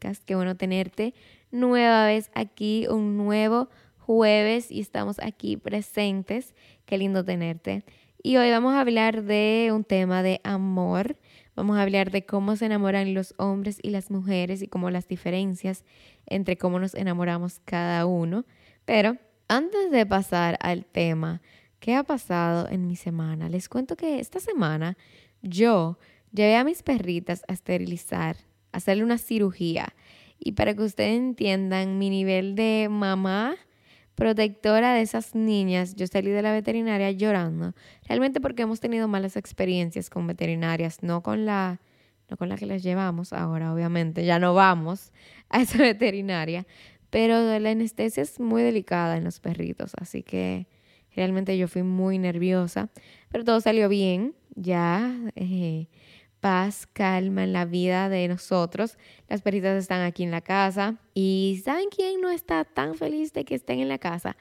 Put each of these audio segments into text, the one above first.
Qué bueno tenerte nueva vez aquí, un nuevo jueves y estamos aquí presentes. Qué lindo tenerte. Y hoy vamos a hablar de un tema de amor. Vamos a hablar de cómo se enamoran los hombres y las mujeres y cómo las diferencias entre cómo nos enamoramos cada uno. Pero antes de pasar al tema, ¿qué ha pasado en mi semana? Les cuento que esta semana yo llevé a mis perritas a esterilizar, hacerle una cirugía. Y para que ustedes entiendan mi nivel de mamá protectora de esas niñas, yo salí de la veterinaria llorando, realmente porque hemos tenido malas experiencias con veterinarias, no con la no con la que las llevamos ahora, obviamente, ya no vamos a esa veterinaria, pero la anestesia es muy delicada en los perritos, así que realmente yo fui muy nerviosa, pero todo salió bien, ya eh, paz, calma en la vida de nosotros. Las perritas están aquí en la casa y ¿saben quién no está tan feliz de que estén en la casa?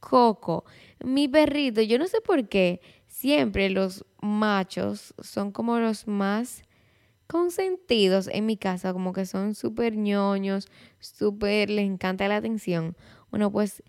Coco, mi perrito. Yo no sé por qué siempre los machos son como los más consentidos en mi casa, como que son súper ñoños, súper, le encanta la atención. Bueno, pues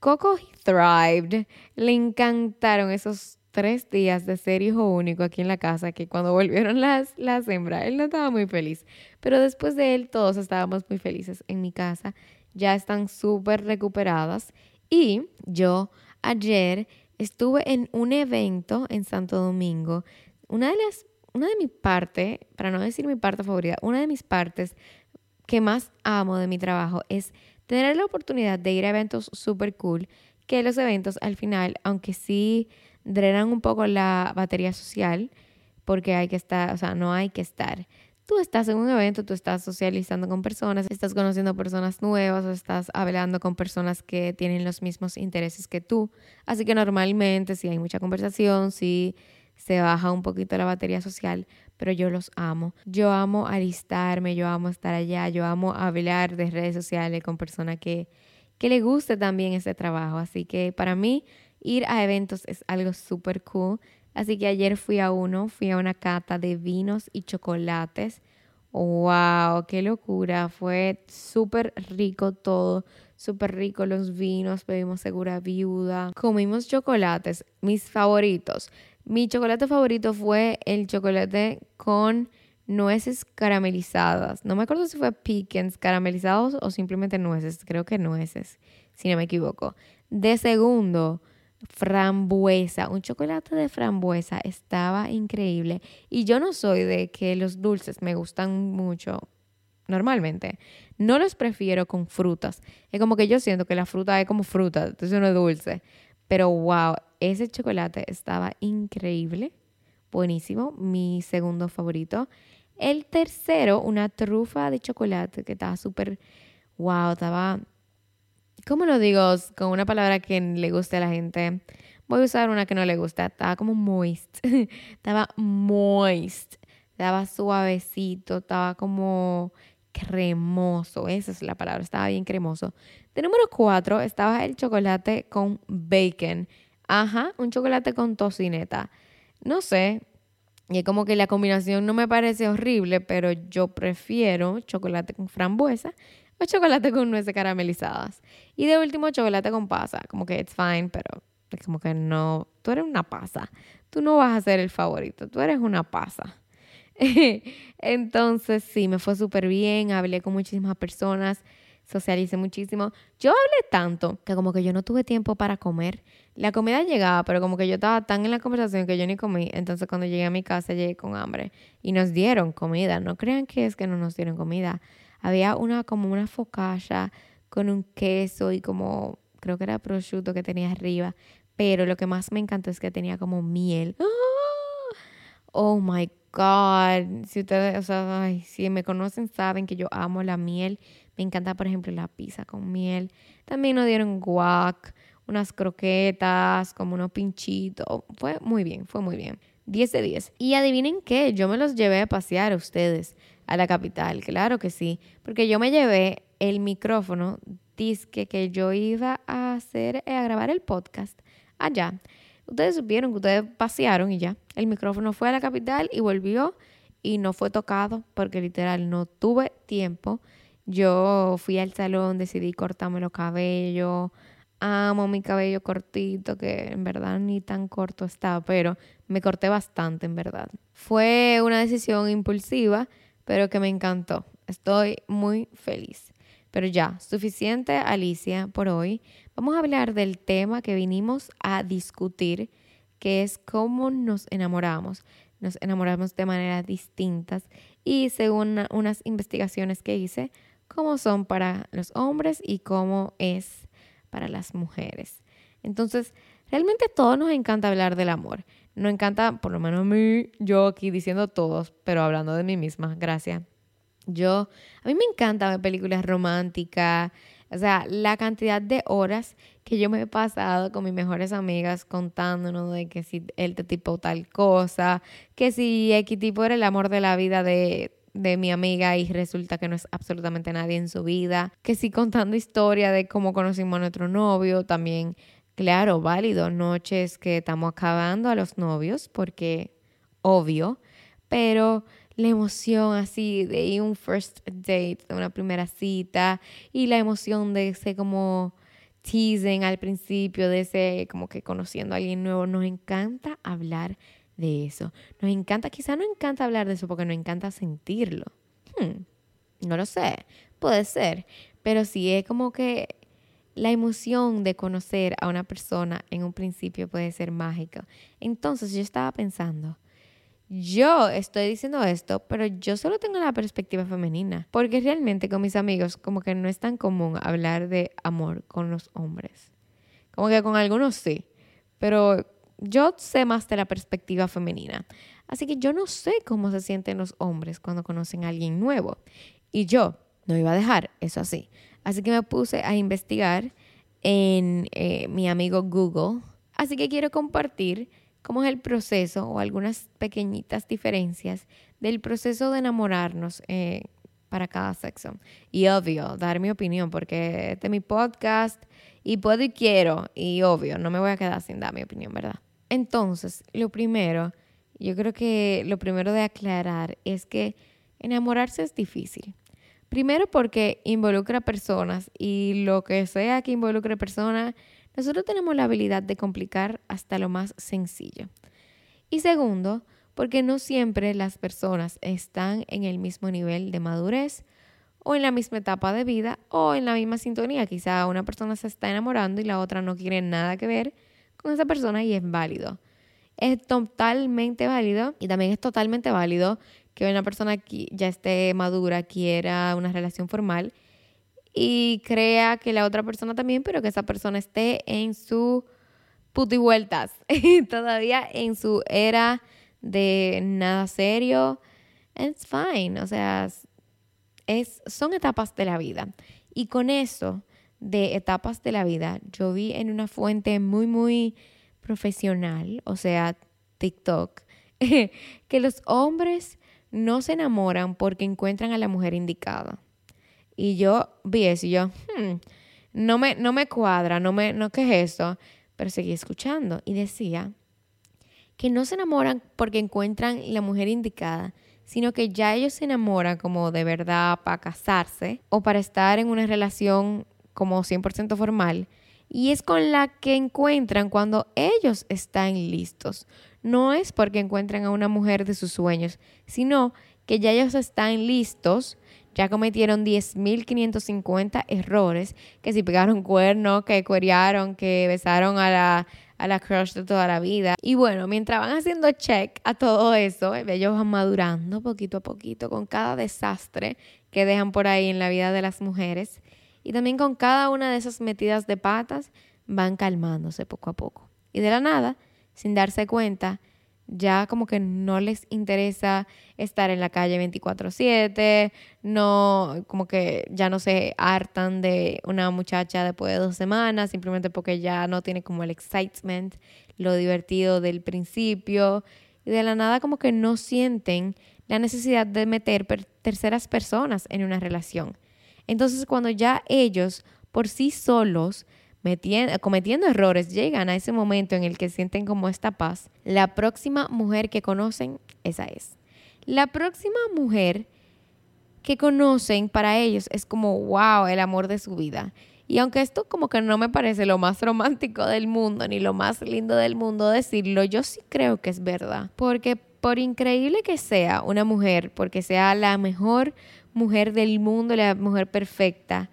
Coco thrived, le encantaron esos tres días de ser hijo único aquí en la casa, que cuando volvieron las, las hembras, él no estaba muy feliz, pero después de él todos estábamos muy felices en mi casa, ya están súper recuperadas. Y yo ayer estuve en un evento en Santo Domingo, una de las, una de mis partes, para no decir mi parte favorita, una de mis partes que más amo de mi trabajo es tener la oportunidad de ir a eventos súper cool, que los eventos al final, aunque sí drenan un poco la batería social porque hay que estar, o sea, no hay que estar. Tú estás en un evento, tú estás socializando con personas, estás conociendo personas nuevas estás hablando con personas que tienen los mismos intereses que tú. Así que normalmente si hay mucha conversación, si se baja un poquito la batería social, pero yo los amo. Yo amo alistarme, yo amo estar allá, yo amo hablar de redes sociales con personas que, que le guste también ese trabajo. Así que para mí ir a eventos es algo súper cool. Así que ayer fui a uno, fui a una cata de vinos y chocolates. ¡Wow! ¡Qué locura! Fue súper rico todo, súper rico los vinos, bebimos segura viuda, comimos chocolates, mis favoritos. Mi chocolate favorito fue el chocolate con nueces caramelizadas. No me acuerdo si fue pecans caramelizados o simplemente nueces, creo que nueces, si no me equivoco. De segundo, frambuesa, un chocolate de frambuesa estaba increíble. Y yo no soy de que los dulces me gustan mucho normalmente. No los prefiero con frutas. Es como que yo siento que la fruta es como fruta, entonces no es dulce. Pero wow, ese chocolate estaba increíble, buenísimo, mi segundo favorito. El tercero, una trufa de chocolate que estaba súper, wow, estaba ¿Cómo lo digo con una palabra que le guste a la gente? Voy a usar una que no le gusta. Estaba como moist. estaba moist. Estaba suavecito. Estaba como cremoso. Esa es la palabra. Estaba bien cremoso. De número cuatro estaba el chocolate con bacon. Ajá, un chocolate con tocineta. No sé. Y es como que la combinación no me parece horrible, pero yo prefiero chocolate con frambuesa o chocolate con nueces caramelizadas. Y de último, chocolate con pasa. Como que it's fine, pero es como que no. Tú eres una pasa. Tú no vas a ser el favorito. Tú eres una pasa. Entonces, sí, me fue súper bien. Hablé con muchísimas personas. Socialicé muchísimo. Yo hablé tanto que como que yo no tuve tiempo para comer. La comida llegaba, pero como que yo estaba tan en la conversación que yo ni comí. Entonces cuando llegué a mi casa llegué con hambre. Y nos dieron comida. No crean que es que no nos dieron comida. Había una como una focaccia con un queso y como, creo que era prosciutto que tenía arriba. Pero lo que más me encantó es que tenía como miel. ¡Ah! Oh my God. Si ustedes, o sea, si me conocen, saben que yo amo la miel. Me encanta, por ejemplo, la pizza con miel. También nos dieron guac, unas croquetas, como unos pinchitos. Fue muy bien, fue muy bien. 10 de 10. Y adivinen qué, yo me los llevé a pasear a ustedes a la capital, claro que sí, porque yo me llevé el micrófono, disque que yo iba a hacer, eh, a grabar el podcast allá. Ustedes supieron que ustedes pasearon y ya, el micrófono fue a la capital y volvió y no fue tocado porque literal no tuve tiempo. Yo fui al salón, decidí cortarme los cabellos. Amo mi cabello cortito, que en verdad ni tan corto está, pero me corté bastante, en verdad. Fue una decisión impulsiva, pero que me encantó. Estoy muy feliz. Pero ya, suficiente Alicia por hoy. Vamos a hablar del tema que vinimos a discutir, que es cómo nos enamoramos. Nos enamoramos de maneras distintas y según unas investigaciones que hice, cómo son para los hombres y cómo es para las mujeres. Entonces, realmente todos nos encanta hablar del amor. Nos encanta, por lo menos a mí, yo aquí diciendo todos, pero hablando de mí misma, gracias. Yo, a mí me encanta ver películas románticas, o sea, la cantidad de horas que yo me he pasado con mis mejores amigas contándonos de que si él te tipo tal cosa, que si X tipo era el amor de la vida de, de mi amiga y resulta que no es absolutamente nadie en su vida, que si contando historia de cómo conocimos a nuestro novio, también, claro, válido, noches que estamos acabando a los novios, porque obvio, pero la emoción así de un first date, de una primera cita, y la emoción de ese como teasing al principio, de ese como que conociendo a alguien nuevo. Nos encanta hablar de eso. Nos encanta, quizá no encanta hablar de eso porque nos encanta sentirlo. Hmm, no lo sé, puede ser, pero sí es como que la emoción de conocer a una persona en un principio puede ser mágica. Entonces yo estaba pensando, yo estoy diciendo esto, pero yo solo tengo la perspectiva femenina, porque realmente con mis amigos como que no es tan común hablar de amor con los hombres. Como que con algunos sí, pero yo sé más de la perspectiva femenina. Así que yo no sé cómo se sienten los hombres cuando conocen a alguien nuevo. Y yo no iba a dejar eso así. Así que me puse a investigar en eh, mi amigo Google. Así que quiero compartir cómo es el proceso o algunas pequeñitas diferencias del proceso de enamorarnos eh, para cada sexo. Y obvio, dar mi opinión, porque este es mi podcast y puedo y quiero, y obvio, no me voy a quedar sin dar mi opinión, ¿verdad? Entonces, lo primero, yo creo que lo primero de aclarar es que enamorarse es difícil. Primero porque involucra personas y lo que sea que involucre personas nosotros tenemos la habilidad de complicar hasta lo más sencillo. Y segundo, porque no siempre las personas están en el mismo nivel de madurez o en la misma etapa de vida o en la misma sintonía. Quizá una persona se está enamorando y la otra no quiere nada que ver con esa persona y es válido. Es totalmente válido y también es totalmente válido que una persona que ya esté madura quiera una relación formal y crea que la otra persona también, pero que esa persona esté en su puti vueltas, todavía en su era de nada serio. It's fine, o sea, es, son etapas de la vida. Y con eso de etapas de la vida, yo vi en una fuente muy, muy profesional, o sea, TikTok, que los hombres no se enamoran porque encuentran a la mujer indicada. Y yo vi eso y yo, hmm, no, me, no me cuadra, no me, no, ¿qué es eso? Pero seguí escuchando y decía que no se enamoran porque encuentran la mujer indicada, sino que ya ellos se enamoran como de verdad para casarse o para estar en una relación como 100% formal. Y es con la que encuentran cuando ellos están listos. No es porque encuentran a una mujer de sus sueños, sino que ya ellos están listos ya cometieron 10.550 errores, que si pegaron cuernos, que cuerearon, que besaron a la, a la crush de toda la vida. Y bueno, mientras van haciendo check a todo eso, ellos van madurando poquito a poquito con cada desastre que dejan por ahí en la vida de las mujeres. Y también con cada una de esas metidas de patas van calmándose poco a poco. Y de la nada, sin darse cuenta, ya como que no les interesa estar en la calle 24/7, no, como que ya no se hartan de una muchacha después de dos semanas, simplemente porque ya no tiene como el excitement, lo divertido del principio, y de la nada como que no sienten la necesidad de meter terceras personas en una relación. Entonces cuando ya ellos por sí solos cometiendo errores, llegan a ese momento en el que sienten como esta paz, la próxima mujer que conocen, esa es. la próxima mujer que conocen para ellos es como, wow, el amor de su vida. Y aunque esto como que no me parece lo más romántico del mundo, ni lo más lindo del mundo decirlo, yo sí creo que es verdad. Porque por increíble que sea una mujer, porque sea la mejor mujer del mundo, la mujer perfecta,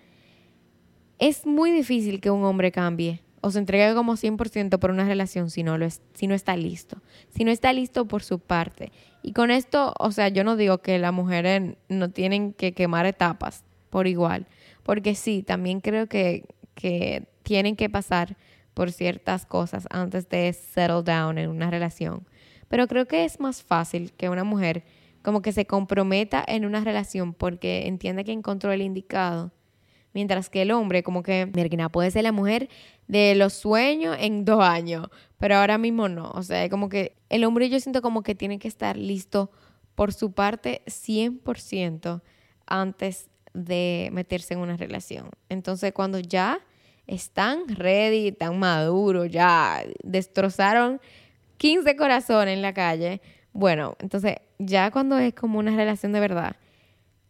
es muy difícil que un hombre cambie o se entregue como 100% por una relación si no, lo es, si no está listo, si no está listo por su parte. Y con esto, o sea, yo no digo que las mujeres no tienen que quemar etapas por igual, porque sí, también creo que, que tienen que pasar por ciertas cosas antes de settle down en una relación. Pero creo que es más fácil que una mujer como que se comprometa en una relación porque entiende que encontró el indicado Mientras que el hombre, como que, mira, puede ser la mujer de los sueños en dos años, pero ahora mismo no. O sea, como que el hombre yo siento como que tiene que estar listo por su parte 100% antes de meterse en una relación. Entonces, cuando ya están ready, están maduros, ya destrozaron 15 corazones en la calle, bueno, entonces ya cuando es como una relación de verdad,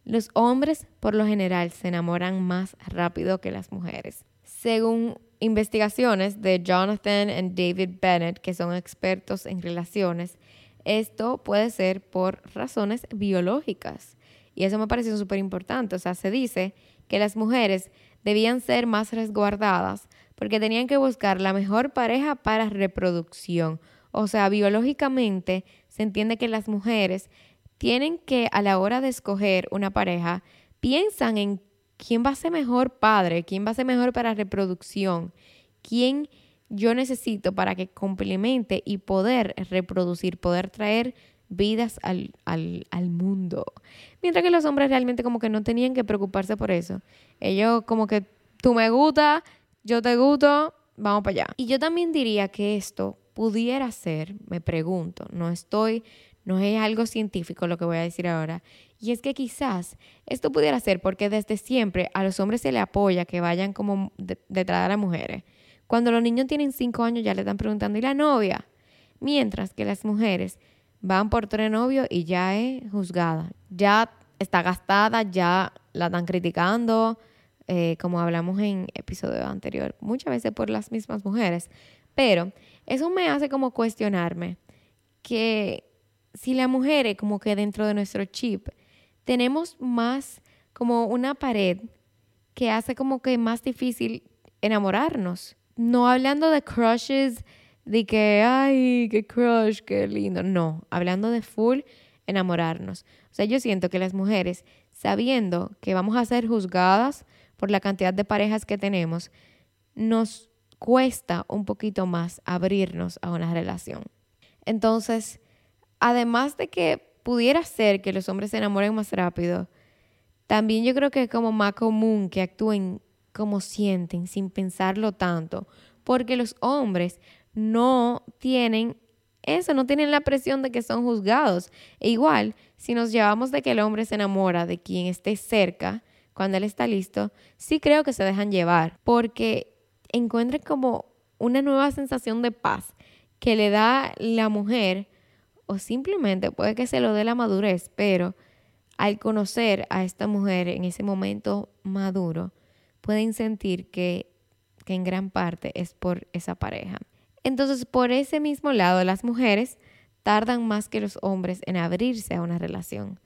los hombres por lo general se enamoran más rápido que las mujeres. Según investigaciones de Jonathan y David Bennett, que son expertos en relaciones, esto puede ser por razones biológicas. Y eso me parece súper importante. O sea, se dice que las mujeres debían ser más resguardadas porque tenían que buscar la mejor pareja para reproducción. O sea, biológicamente se entiende que las mujeres tienen que a la hora de escoger una pareja, piensan en quién va a ser mejor padre, quién va a ser mejor para reproducción, quién yo necesito para que complemente y poder reproducir, poder traer vidas al, al, al, mundo. Mientras que los hombres realmente como que no tenían que preocuparse por eso. Ellos como que tú me gusta, yo te gusto, vamos para allá. Y yo también diría que esto pudiera ser, me pregunto, no estoy no es algo científico lo que voy a decir ahora. Y es que quizás esto pudiera ser porque desde siempre a los hombres se le apoya que vayan como detrás de las mujeres. Cuando los niños tienen cinco años ya le están preguntando, ¿y la novia? Mientras que las mujeres van por tres novios y ya es juzgada. Ya está gastada, ya la están criticando, eh, como hablamos en episodio anterior, muchas veces por las mismas mujeres. Pero eso me hace como cuestionarme que si la mujer es como que dentro de nuestro chip tenemos más como una pared que hace como que más difícil enamorarnos. No hablando de crushes, de que, ay, qué crush, qué lindo. No, hablando de full enamorarnos. O sea, yo siento que las mujeres, sabiendo que vamos a ser juzgadas por la cantidad de parejas que tenemos, nos cuesta un poquito más abrirnos a una relación. Entonces, además de que pudiera ser que los hombres se enamoren más rápido, también yo creo que es como más común que actúen como sienten, sin pensarlo tanto, porque los hombres no tienen eso, no tienen la presión de que son juzgados. E igual, si nos llevamos de que el hombre se enamora de quien esté cerca, cuando él está listo, sí creo que se dejan llevar, porque encuentran como una nueva sensación de paz que le da la mujer simplemente puede que se lo dé la madurez, pero al conocer a esta mujer en ese momento maduro, pueden sentir que, que en gran parte es por esa pareja. Entonces, por ese mismo lado, las mujeres tardan más que los hombres en abrirse a una relación.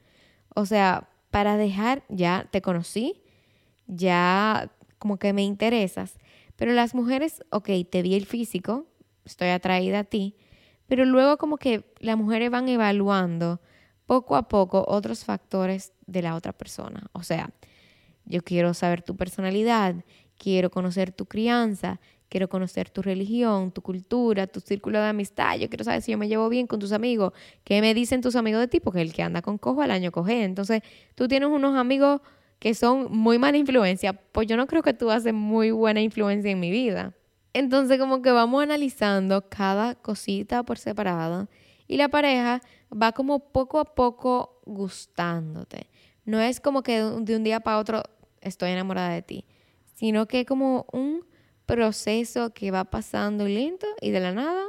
O sea, para dejar, ya te conocí, ya como que me interesas, pero las mujeres, ok, te vi el físico, estoy atraída a ti, pero luego como que las mujeres van evaluando poco a poco otros factores de la otra persona. O sea, yo quiero saber tu personalidad, quiero conocer tu crianza, quiero conocer tu religión, tu cultura, tu círculo de amistad. Yo quiero saber si yo me llevo bien con tus amigos. ¿Qué me dicen tus amigos de ti? Porque el que anda con cojo al año coge. Entonces, tú tienes unos amigos que son muy mala influencia. Pues yo no creo que tú haces muy buena influencia en mi vida. Entonces como que vamos analizando cada cosita por separado y la pareja va como poco a poco gustándote. No es como que de un día para otro estoy enamorada de ti, sino que como un proceso que va pasando lento y de la nada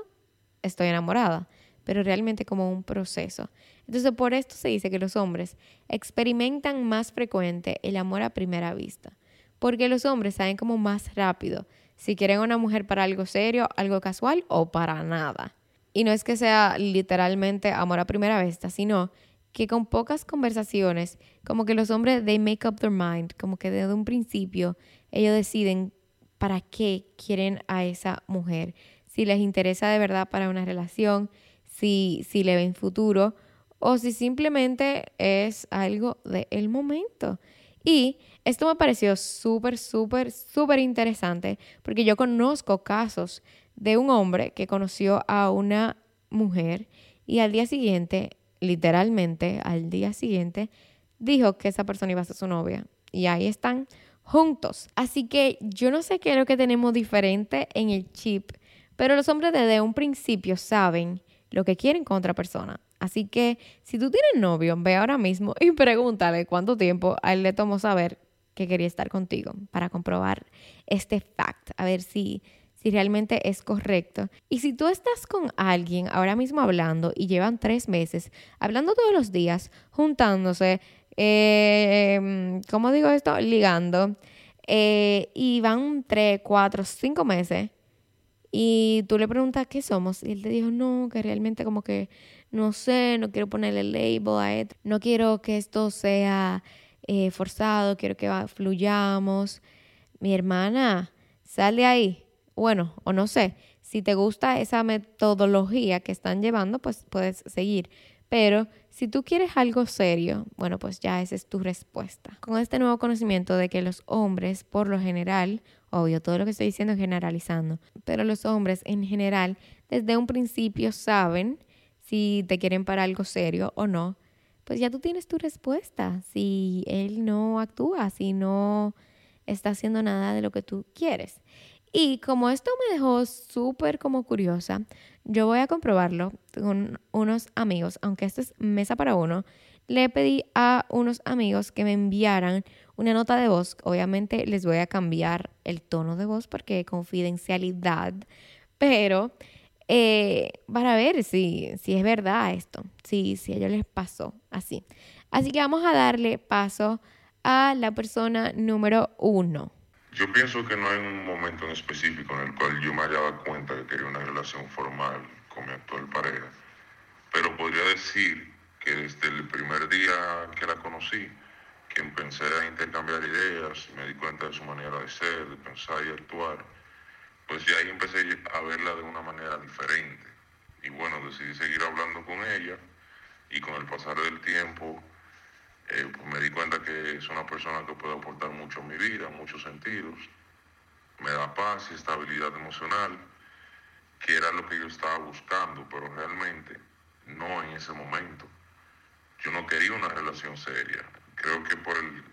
estoy enamorada. pero realmente como un proceso. Entonces, por esto se dice que los hombres experimentan más frecuente el amor a primera vista, porque los hombres saben como más rápido si quieren una mujer para algo serio, algo casual o para nada. Y no es que sea literalmente amor a primera vista, sino que con pocas conversaciones, como que los hombres, they make up their mind, como que desde un principio ellos deciden para qué quieren a esa mujer, si les interesa de verdad para una relación, si, si le ven futuro o si simplemente es algo del momento. Y esto me pareció súper, súper, súper interesante porque yo conozco casos de un hombre que conoció a una mujer y al día siguiente, literalmente al día siguiente, dijo que esa persona iba a ser su novia. Y ahí están juntos. Así que yo no sé qué es lo que tenemos diferente en el chip, pero los hombres desde un principio saben lo que quieren con otra persona. Así que si tú tienes novio, ve ahora mismo y pregúntale cuánto tiempo a él le tomó saber que quería estar contigo para comprobar este fact, a ver si, si realmente es correcto. Y si tú estás con alguien ahora mismo hablando y llevan tres meses, hablando todos los días, juntándose, eh, ¿cómo digo esto? Ligando, eh, y van tres, cuatro, cinco meses, y tú le preguntas qué somos, y él te dijo, no, que realmente como que no sé, no quiero ponerle label a esto, no quiero que esto sea eh, forzado, quiero que fluyamos. Mi hermana, sal de ahí. Bueno, o no sé, si te gusta esa metodología que están llevando, pues puedes seguir. Pero si tú quieres algo serio, bueno, pues ya esa es tu respuesta. Con este nuevo conocimiento de que los hombres, por lo general, obvio, todo lo que estoy diciendo es generalizando, pero los hombres en general, desde un principio saben si te quieren para algo serio o no, pues ya tú tienes tu respuesta. Si él no actúa, si no está haciendo nada de lo que tú quieres. Y como esto me dejó súper como curiosa, yo voy a comprobarlo con unos amigos, aunque esto es mesa para uno. Le pedí a unos amigos que me enviaran una nota de voz. Obviamente les voy a cambiar el tono de voz porque confidencialidad, pero eh, para ver si, si es verdad esto, si, si a ellos les pasó así. Así que vamos a darle paso a la persona número uno. Yo pienso que no hay un momento en específico en el cual yo me haya dado cuenta que quería una relación formal con mi actual pareja, pero podría decir que desde el primer día que la conocí, que empecé a intercambiar ideas, me di cuenta de su manera de ser, de pensar y actuar, pues ya ahí empecé a verla de una manera diferente. Y bueno, decidí seguir hablando con ella y con el pasar del tiempo eh, pues me di cuenta que es una persona que puede aportar mucho a mi vida, muchos sentidos. Me da paz y estabilidad emocional, que era lo que yo estaba buscando, pero realmente no en ese momento. Yo no quería una relación seria. Creo que por el,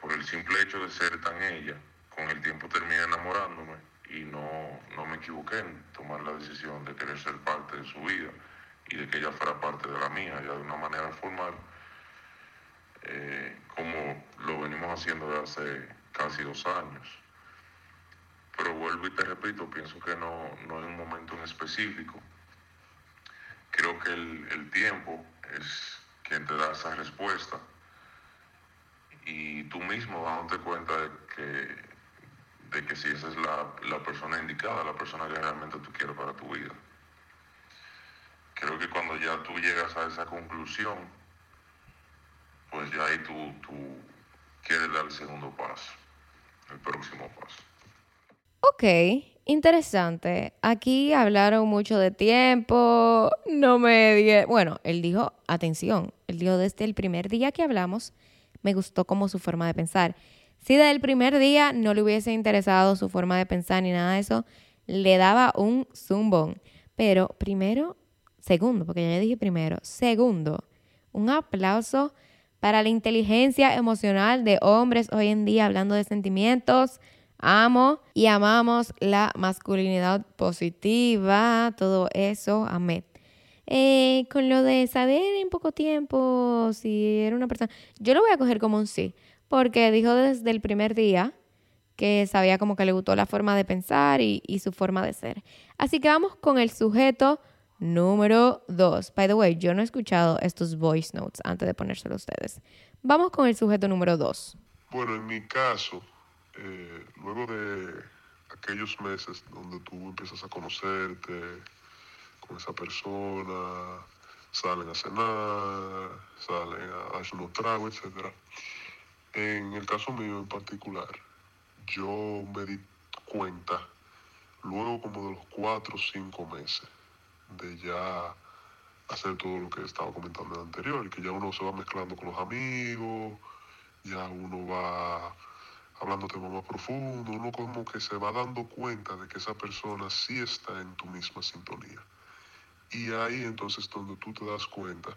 por el simple hecho de ser tan ella, con el tiempo terminé enamorándome y no, no me equivoqué en tomar la decisión de querer ser parte de su vida y de que ella fuera parte de la mía, ya de una manera formal, eh, como lo venimos haciendo desde hace casi dos años. Pero vuelvo y te repito, pienso que no, no hay un momento en específico. Creo que el, el tiempo es quien te da esa respuesta y tú mismo dándote cuenta de que de que si esa es la, persona indicada, la persona que realmente tú quieres para tu vida. Creo que cuando ya tú llegas a esa conclusión, pues ya ahí tú, tú quieres dar el segundo paso, el próximo paso. Ok, interesante. Aquí hablaron mucho de tiempo, no me... Bueno, él dijo, atención, él dijo desde el primer día que hablamos, me gustó como su forma de pensar. Si desde el primer día no le hubiese interesado su forma de pensar ni nada de eso, le daba un zumbón. Pero primero, segundo, porque ya le dije primero, segundo, un aplauso para la inteligencia emocional de hombres hoy en día hablando de sentimientos. Amo y amamos la masculinidad positiva, todo eso, amén. Eh, con lo de saber en poco tiempo si era una persona, yo lo voy a coger como un sí porque dijo desde el primer día que sabía como que le gustó la forma de pensar y, su forma de ser. Así que vamos con el sujeto número dos. By the way, yo no he escuchado estos voice notes antes de ponérselo a ustedes. Vamos con el sujeto número dos. Bueno, en mi caso, eh, luego de aquellos meses donde tú empiezas a conocerte con esa persona, salen a cenar, salen a darse unos tragos, etc. En el caso mío en particular, yo me di cuenta luego como de los cuatro o cinco meses de ya hacer todo lo que estaba comentando en el anterior, que ya uno se va mezclando con los amigos, ya uno va hablando temas más profundo, uno como que se va dando cuenta de que esa persona sí está en tu misma sintonía. Y ahí entonces donde tú te das cuenta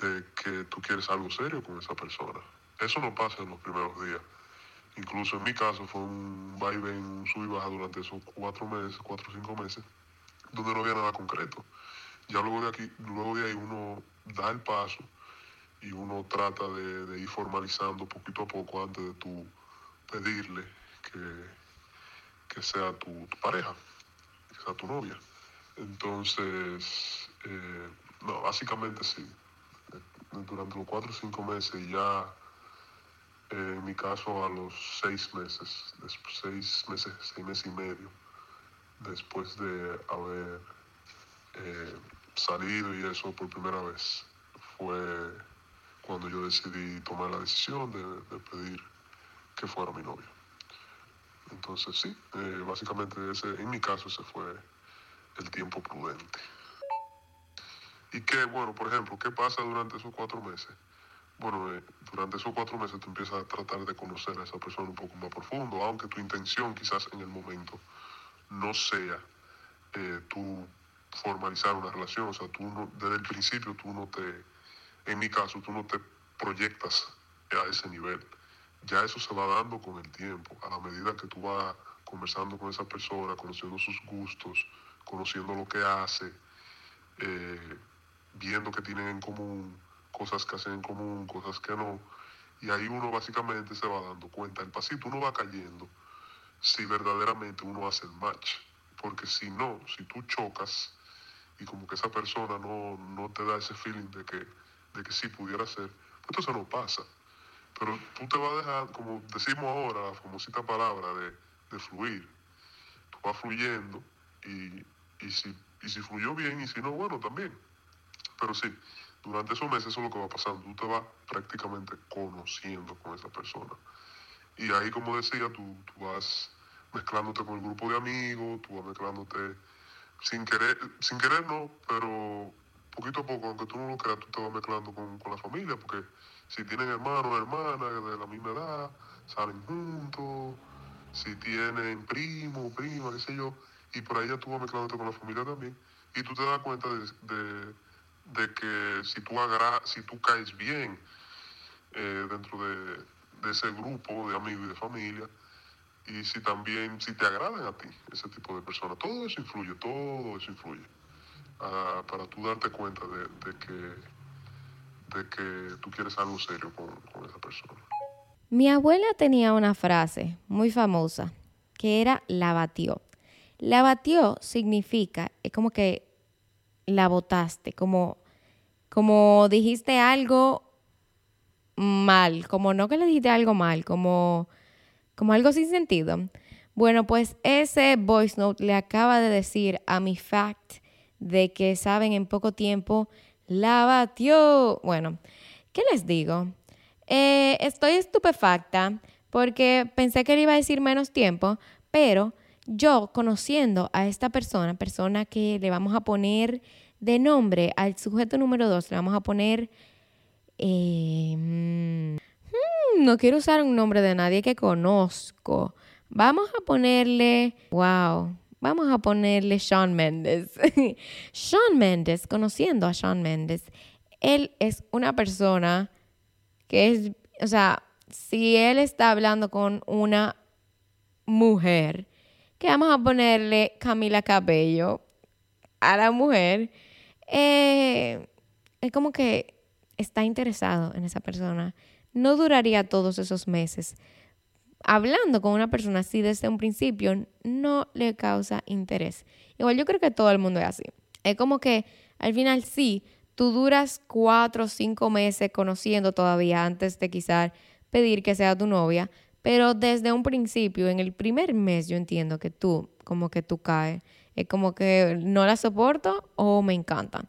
de que tú quieres algo serio con esa persona. Eso no pasa en los primeros días. Incluso en mi caso fue un vaivén, un sub y baja durante esos cuatro meses, cuatro o cinco meses, donde no había nada concreto. Ya luego de aquí, luego de ahí uno da el paso y uno trata de, ir formalizando poquito a poco antes de tu pedirle que, que sea tu, pareja, que sea tu novia. Entonces, eh, no, básicamente sí. Durante los cuatro o cinco meses ya, eh, en mi caso a los seis meses, seis meses, seis meses y medio, después de haber eh, salido y eso por primera vez, fue cuando yo decidí tomar la decisión de, pedir que fuera mi novia. Entonces sí, eh, básicamente ese, en mi caso ese fue el tiempo prudente. Y que, bueno, por ejemplo, ¿qué pasa durante esos cuatro meses? Bueno, eh, durante esos cuatro meses tú empiezas a tratar de conocer a esa persona un poco más profundo, aunque tu intención quizás en el momento no sea tú formalizar una relación, o sea, tú no, desde el principio tú no te, en mi caso, tú no te proyectas a ese nivel. Ya eso se va dando con el tiempo, a la medida que tú vas conversando con esa persona, conociendo sus gustos, conociendo lo que hace, eh, viendo que tienen en común, cosas que hacen en común, cosas que no. Y ahí uno básicamente se va dando cuenta, el pasito uno va cayendo si verdaderamente uno hace el match. Porque si no, si tú chocas y como que esa persona no, no te da ese feeling de que, de que sí pudiera ser, pues entonces no pasa. Pero tú te vas a dejar, como decimos ahora, la famosita palabra de, de fluir. Tú vas fluyendo y, y, si, y si fluyó bien y si no, bueno, también. Pero sí, durante esos meses eso es lo que va pasando. Tú te vas prácticamente conociendo con esa persona. Y ahí, como decía, tú, tú vas mezclándote con el grupo de amigos, tú vas mezclándote sin querer, sin querer no, pero poquito a poco, aunque tú no lo creas, tú te vas mezclando con, con la familia, porque si tienen hermanos, hermanas de la misma edad, salen juntos, si tienen primo, prima, qué sé yo, y por ahí ya tú vas mezclándote con la familia también, y tú te das cuenta de, de, que si tú, agra si tú caes bien eh, dentro de, de ese grupo de amigos y de familia, y si también, si te agradan a ti ese tipo de personas, todo eso influye, todo eso influye, ah, para tú darte cuenta de, que, de que tú quieres algo serio con, con esa persona. Mi abuela tenía una frase muy famosa que era la batió. La batió significa, es como que la botaste, como, como dijiste algo mal, como no que le dijiste algo mal, como como algo sin sentido. Bueno, pues ese voice note le acaba de decir a mi fact de que saben en poco tiempo la batió. Bueno, ¿qué les digo? Eh, estoy estupefacta porque pensé que le iba a decir menos tiempo, pero yo conociendo a esta persona, persona que le vamos a poner de nombre al sujeto número dos, le vamos a poner... Eh, mm, no quiero usar un nombre de nadie que conozco. Vamos a ponerle, wow, vamos a ponerle Sean Mendes. Sean Mendes, conociendo a Sean Mendes, él es una persona que es, o sea, si él está hablando con una mujer, que vamos a ponerle Camila Cabello a la mujer, eh, es como que está interesado en esa persona no duraría todos esos meses. Hablando con una persona así desde un principio no le causa interés. Igual yo creo que todo el mundo es así. Es como que al final sí, tú duras cuatro o cinco meses conociendo todavía antes de quizás pedir que sea tu novia, pero desde un principio, en el primer mes, yo entiendo que tú, como que tú caes. Es como que no la soporto o me encantan.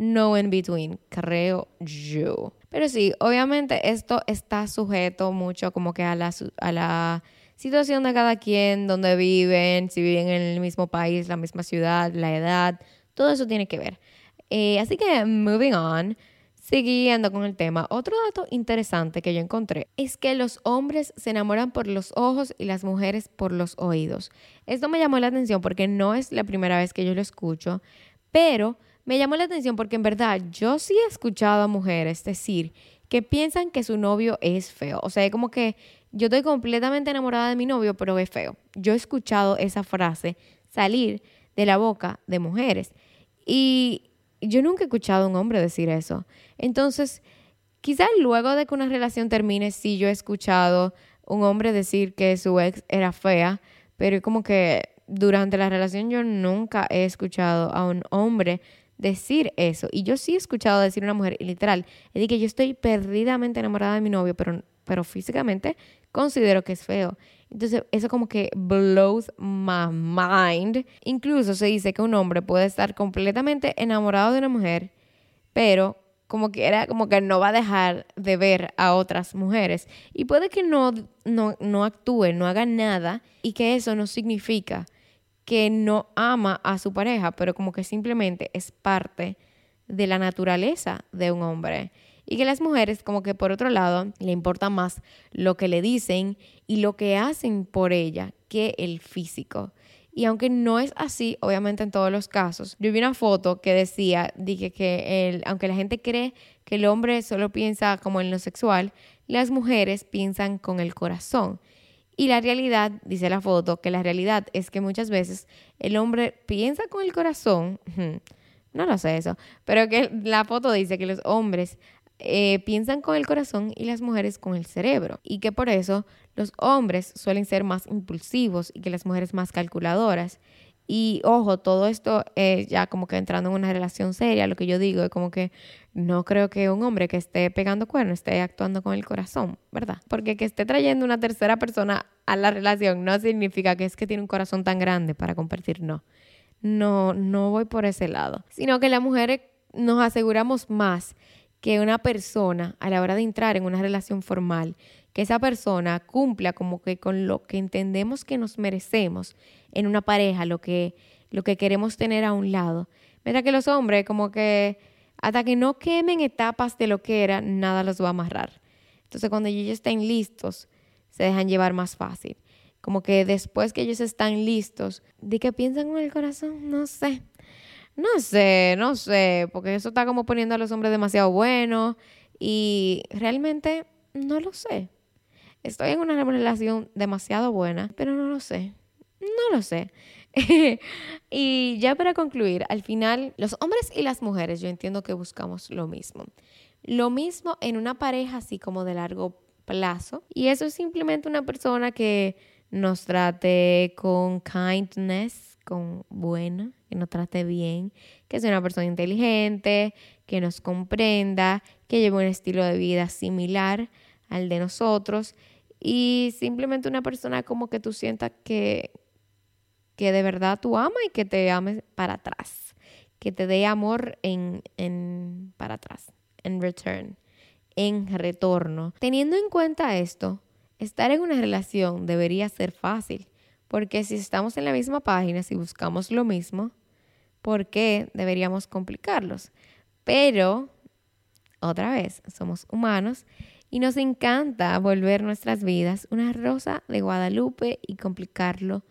No in between, creo yo. Pero sí, obviamente esto está sujeto mucho como que a la, a la situación de cada quien, donde viven, si viven en el mismo país, la misma ciudad, la edad, todo eso tiene que ver. Eh, así que, moving on, siguiendo con el tema, otro dato interesante que yo encontré es que los hombres se enamoran por los ojos y las mujeres por los oídos. Esto me llamó la atención porque no es la primera vez que yo lo escucho, pero me llamó la atención porque en verdad yo sí he escuchado a mujeres decir que piensan que su novio es feo. O sea, es como que yo estoy completamente enamorada de mi novio, pero es feo. Yo he escuchado esa frase salir de la boca de mujeres. Y yo nunca he escuchado a un hombre decir eso. Entonces, quizás luego de que una relación termine, sí yo he escuchado un hombre decir que su ex era fea, pero como que durante la relación yo nunca he escuchado a un hombre decir eso. Y yo sí he escuchado decir a una mujer, literal, es que yo estoy perdidamente enamorada de mi novio, pero, pero físicamente considero que es feo. Entonces, eso como que blows my mind. Incluso se dice que un hombre puede estar completamente enamorado de una mujer, pero como que era como que no va a dejar de ver a otras mujeres y puede que no, no, no actúe, no haga nada y que eso no significa que no ama a su pareja, pero como que simplemente es parte de la naturaleza de un hombre. Y que las mujeres, como que por otro lado, le importa más lo que le dicen y lo que hacen por ella que el físico. Y aunque no es así, obviamente en todos los casos, yo vi una foto que decía, dije que el, aunque la gente cree que el hombre solo piensa como en lo sexual, las mujeres piensan con el corazón. Y la realidad, dice la foto, que la realidad es que muchas veces el hombre piensa con el corazón, no lo sé eso, pero que la foto dice que los hombres eh, piensan con el corazón y las mujeres con el cerebro. Y que por eso los hombres suelen ser más impulsivos y que las mujeres más calculadoras. Y ojo, todo esto es ya como que entrando en una relación seria, lo que yo digo es como que no creo que un hombre que esté pegando cuernos esté actuando con el corazón, ¿verdad? Porque que esté trayendo una tercera persona a la relación no significa que es que tiene un corazón tan grande para compartir, no. No, no voy por ese lado. Sino que las mujeres nos aseguramos más que una persona a la hora de entrar en una relación formal que esa persona cumpla como que con lo que entendemos que nos merecemos en una pareja, lo que, lo que queremos tener a un lado. Mientras que los hombres como que hasta que no quemen etapas de lo que era, nada los va a amarrar. Entonces cuando ellos estén listos, se dejan llevar más fácil. Como que después que ellos están listos, ¿de qué piensan con el corazón? No sé. No sé, no sé, porque eso está como poniendo a los hombres demasiado buenos y realmente no lo sé. Estoy en una relación demasiado buena, pero no lo sé. No lo sé. y ya para concluir, al final, los hombres y las mujeres, yo entiendo que buscamos lo mismo. Lo mismo en una pareja así como de largo plazo. Y eso es simplemente una persona que nos trate con kindness, con buena, que nos trate bien, que sea una persona inteligente, que nos comprenda, que lleve un estilo de vida similar al de nosotros y simplemente una persona como que tú sientas que, que de verdad tú amas y que te ames para atrás, que te dé amor en, en para atrás, en return, en retorno. Teniendo en cuenta esto, estar en una relación debería ser fácil, porque si estamos en la misma página, si buscamos lo mismo, ¿por qué deberíamos complicarlos? Pero, otra vez, somos humanos y nos encanta volver nuestras vidas una rosa de Guadalupe y complicarlo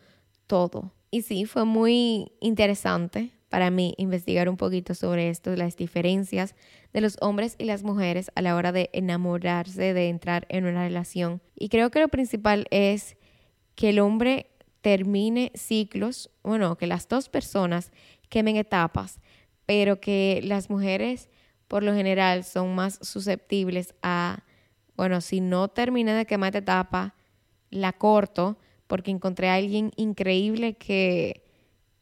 todo. Y sí, fue muy interesante para mí investigar un poquito sobre esto, las diferencias de los hombres y las mujeres a la hora de enamorarse, de entrar en una relación. Y creo que lo principal es que el hombre termine ciclos, bueno, que las dos personas quemen etapas, pero que las mujeres por lo general son más susceptibles a bueno, si no terminé de quemar esta etapa, la corto porque encontré a alguien increíble que,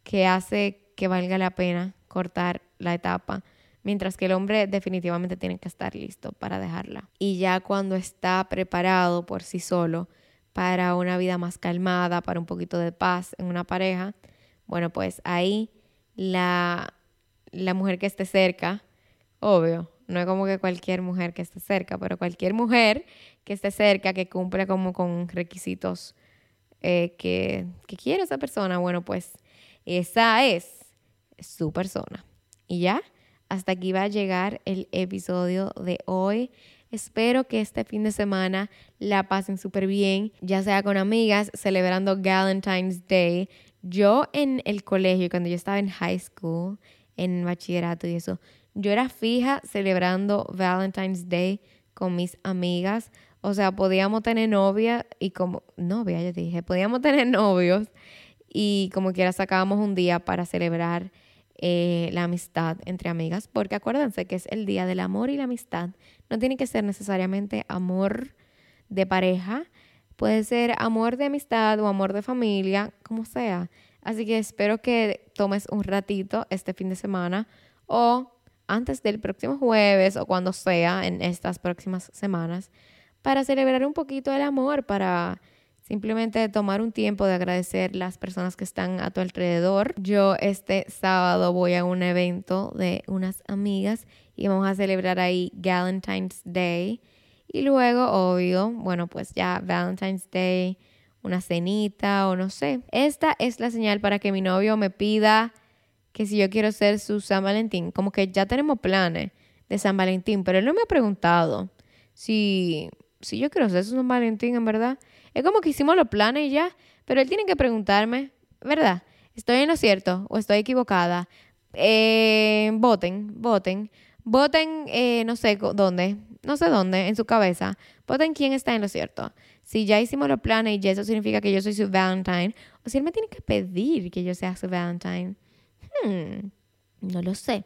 que hace que valga la pena cortar la etapa, mientras que el hombre definitivamente tiene que estar listo para dejarla. Y ya cuando está preparado por sí solo para una vida más calmada, para un poquito de paz en una pareja, bueno, pues ahí la, la mujer que esté cerca, obvio, no es como que cualquier mujer que esté cerca, pero cualquier mujer que esté cerca, que cumpla como con requisitos eh, que, que quiere esa persona, bueno, pues esa es su persona. Y ya, hasta aquí va a llegar el episodio de hoy. Espero que este fin de semana la pasen súper bien, ya sea con amigas, celebrando Valentine's Day. Yo en el colegio, cuando yo estaba en high school, en bachillerato y eso, yo era fija celebrando Valentine's Day con mis amigas. O sea, podíamos tener novia y como novia, yo dije, podíamos tener novios y como quiera sacábamos un día para celebrar eh, la amistad entre amigas, porque acuérdense que es el día del amor y la amistad. No tiene que ser necesariamente amor de pareja, puede ser amor de amistad o amor de familia, como sea. Así que espero que tomes un ratito este fin de semana o antes del próximo jueves o cuando sea en estas próximas semanas para celebrar un poquito el amor, para simplemente tomar un tiempo de agradecer las personas que están a tu alrededor. Yo este sábado voy a un evento de unas amigas y vamos a celebrar ahí Valentine's Day. Y luego, obvio, bueno, pues ya Valentine's Day, una cenita o no sé. Esta es la señal para que mi novio me pida que si yo quiero ser su San Valentín, como que ya tenemos planes de San Valentín, pero él no me ha preguntado si, si yo quiero su San Valentín, en verdad. Es como que hicimos los planes y ya, pero él tiene que preguntarme, ¿verdad? ¿Estoy en lo cierto o estoy equivocada? Eh, voten, voten. Voten, eh, no sé dónde, no sé dónde, en su cabeza. Voten quién está en lo cierto. Si ya hicimos los planes y eso significa que yo soy su Valentine, o si él me tiene que pedir que yo sea su Valentine. Hmm, no lo sé.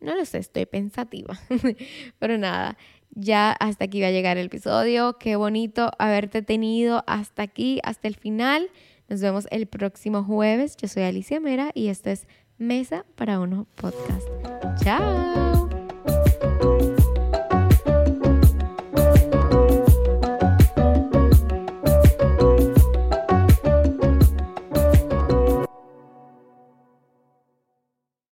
No lo sé, estoy pensativa. Pero nada, ya hasta aquí va a llegar el episodio. Qué bonito haberte tenido hasta aquí, hasta el final. Nos vemos el próximo jueves. Yo soy Alicia Mera y esto es Mesa para Uno Podcast. Chao.